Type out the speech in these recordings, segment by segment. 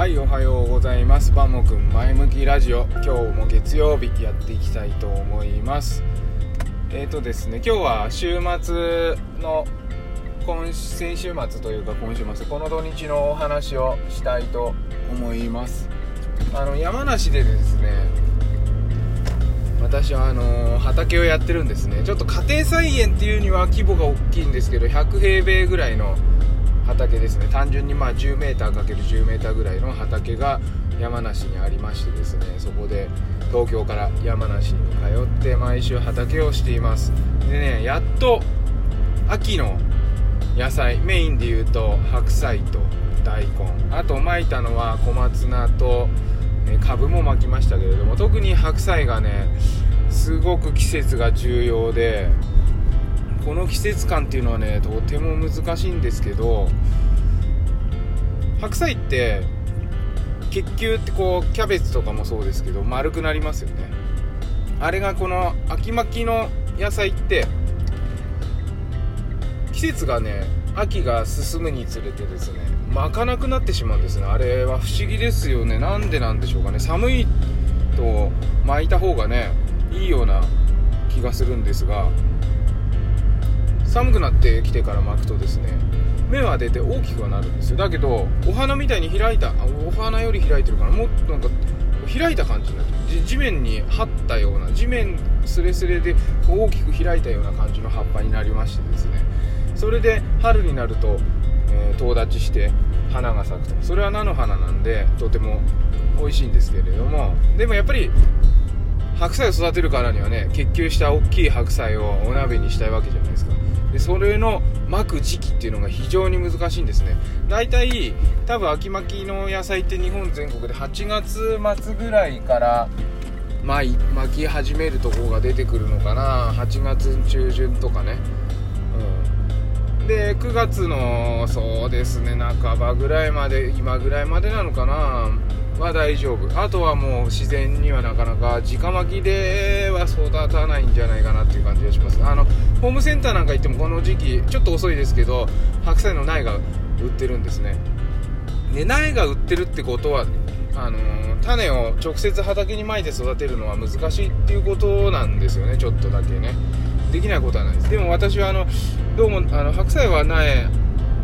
はいおはようございます。バモくん前向きラジオ。今日も月曜日やっていきたいと思います。えーとですね今日は週末の今先週末というか今週末この土日のお話をしたいと思います。あの山梨でですね私はあの畑をやってるんですね。ちょっと家庭菜園っていうには規模が大きいんですけど100平米ぐらいの畑ですね。単純にまあ 10m×10m ぐらいの畑が山梨にありましてですねそこで東京から山梨に通って毎週畑をしています。でねやっと秋の野菜メインで言うと白菜と大根。あと巻いたのは小松菜と株も巻きましたけれども特に白菜がねすごく季節が重要でこの季節感っていうのはねとても難しいんですけど白菜って結球ってこうキャベツとかもそうですけど丸くなりますよね。あれがこの秋巻きの野菜って季節がね秋が進むにつれてですね巻かなくなってしまうんですね。あれは不思議ですよね。なんでなんでしょうかね。寒いと巻いた方がねいいような気がするんですが寒くなってきてから巻くとですね芽は出て大きくはなるんですよ。だけどお花みたいに開いたお花より開いてるからもっとなんか開いた感じになって地面に張ったような地面スレスレで大きく開いたような感じの葉っぱになりましてですね。それで春になると、えー、遠立ちして花が咲くと。それは菜の花なんでとても美味しいんですけれども。でもやっぱり白菜を育てるからにはね結球した大きい白菜をお鍋にしたいわけじゃないですか。でそれの巻く時期っていうのが非常に難しいんですね。大体多分秋巻きの野菜って日本全国で8月末ぐらいから巻巻き始めるとこが出てくるのかな。8月中旬とかね。うん。で9月のそうですね半ばぐらいまで今ぐらいまでなのかな。は大丈夫。あとはもう自然にはなかなか直巻きでは育たないんじゃないかなっていう感じがします。あのホームセンターなんか行ってもこの時期ちょっと遅いですけど白菜の苗が売ってるんですね。で苗が売ってるってことはあの種を直接畑にまいて育てるのは難しいっていうことなんですよねちょっとだけね。できないことはないです。でも私はあのどうもあの白菜は苗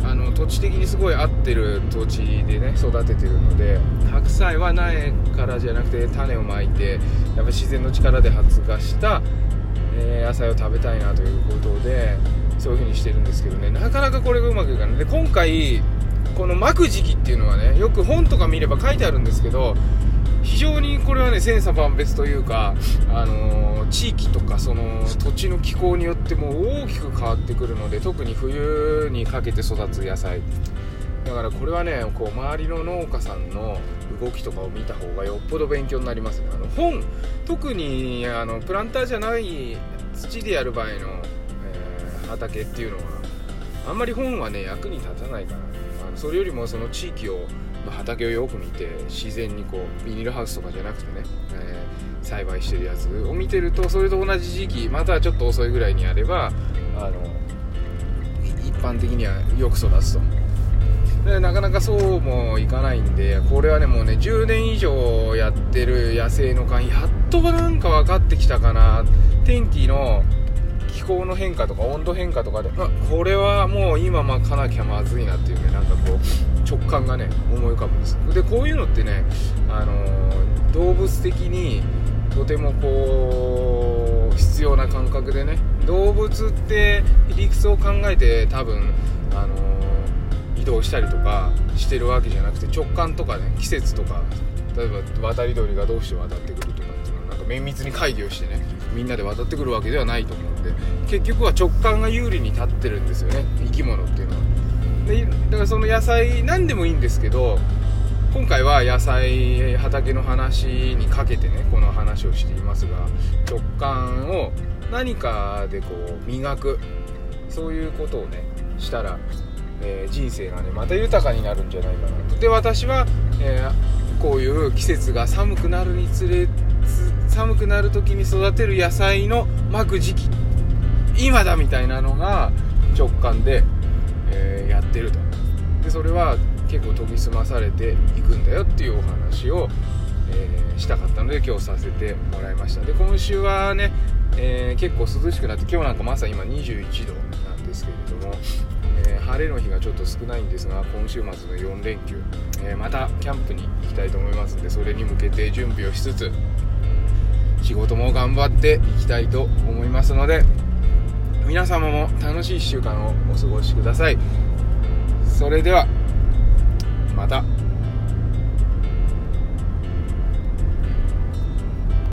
あの土地的にすごい合ってる土地でね育ててるので白菜は苗からじゃなくて種をまいてやっぱ自然の力で発芽した、え、野菜を食べたいなということでそういう風にしてるんですけどね。なかなかこれがうまくいかない。で今回この巻く時期っていうのはねよく本とか見れば書いてあるんですけど非常にこれはね千差万別というか、あのー、地域とかその土地の気候によっても大きく変わってくるので特に冬にかけて育つ野菜。だからこれはねこう周りの農家さんの動きとかを見た方がよっぽど勉強になりますね。あの本特にあのプランターじゃない土でやる場合の、えー、畑っていうのはあんまり本はね役に立たないから。あのそれよりもその地域をの畑をよく見て自然にこうビニールハウスとかじゃなくてね、えー、栽培してるやつを見てるとそれと同じ時期またはちょっと遅いぐらいにやればあの一般的にはよく育つと。思うでなかなかそうもいかないんでこれはねもうね10年以上やってる野生の勘やっとなんか分かってきたかな。天気の気候の変化とか温度変化とかで、あ、これはもう今巻かなきゃまずいなっていうねなんかこう直感がね思い浮かぶんです。でこういうのってね、あのー、動物的にとてもこう必要な感覚でね動物って理屈を考えて多分、あのー、移動したりとかしてるわけじゃなくて直感とかね季節とか例えば渡り鳥がどうして渡ってくるとかっていうのはなんか綿密に会議をしてねみんなで渡ってくるわけではないと思うんで結局は直感が有利に立ってるんですよね生き物っていうのは。でだからその野菜何でもいいんですけど今回は野菜畑の話にかけてねこの話をしていますが直感を何かでこう磨くそういうことをねしたら、えー、人生がねまた豊かになるんじゃないかなと。で私は、えー、こういう季節が寒くなるにつれ寒くなる時に育てる野菜の巻く時期今だみたいなのが直感で、えー、やってると。でそれは結構研ぎ澄まされていくんだよっていうお話を、えー、したかったので今日させてもらいました。で今週はね、えー、結構涼しくなって今日なんかまさに今21度なんですけれども、晴れの日がちょっと少ないんですが今週末の4連休、えまたキャンプに行きたいと思いますのでそれに向けて準備をしつつ仕事も頑張っていきたいと思いますので皆様も楽しい1週間をお過ごしください。それではまた。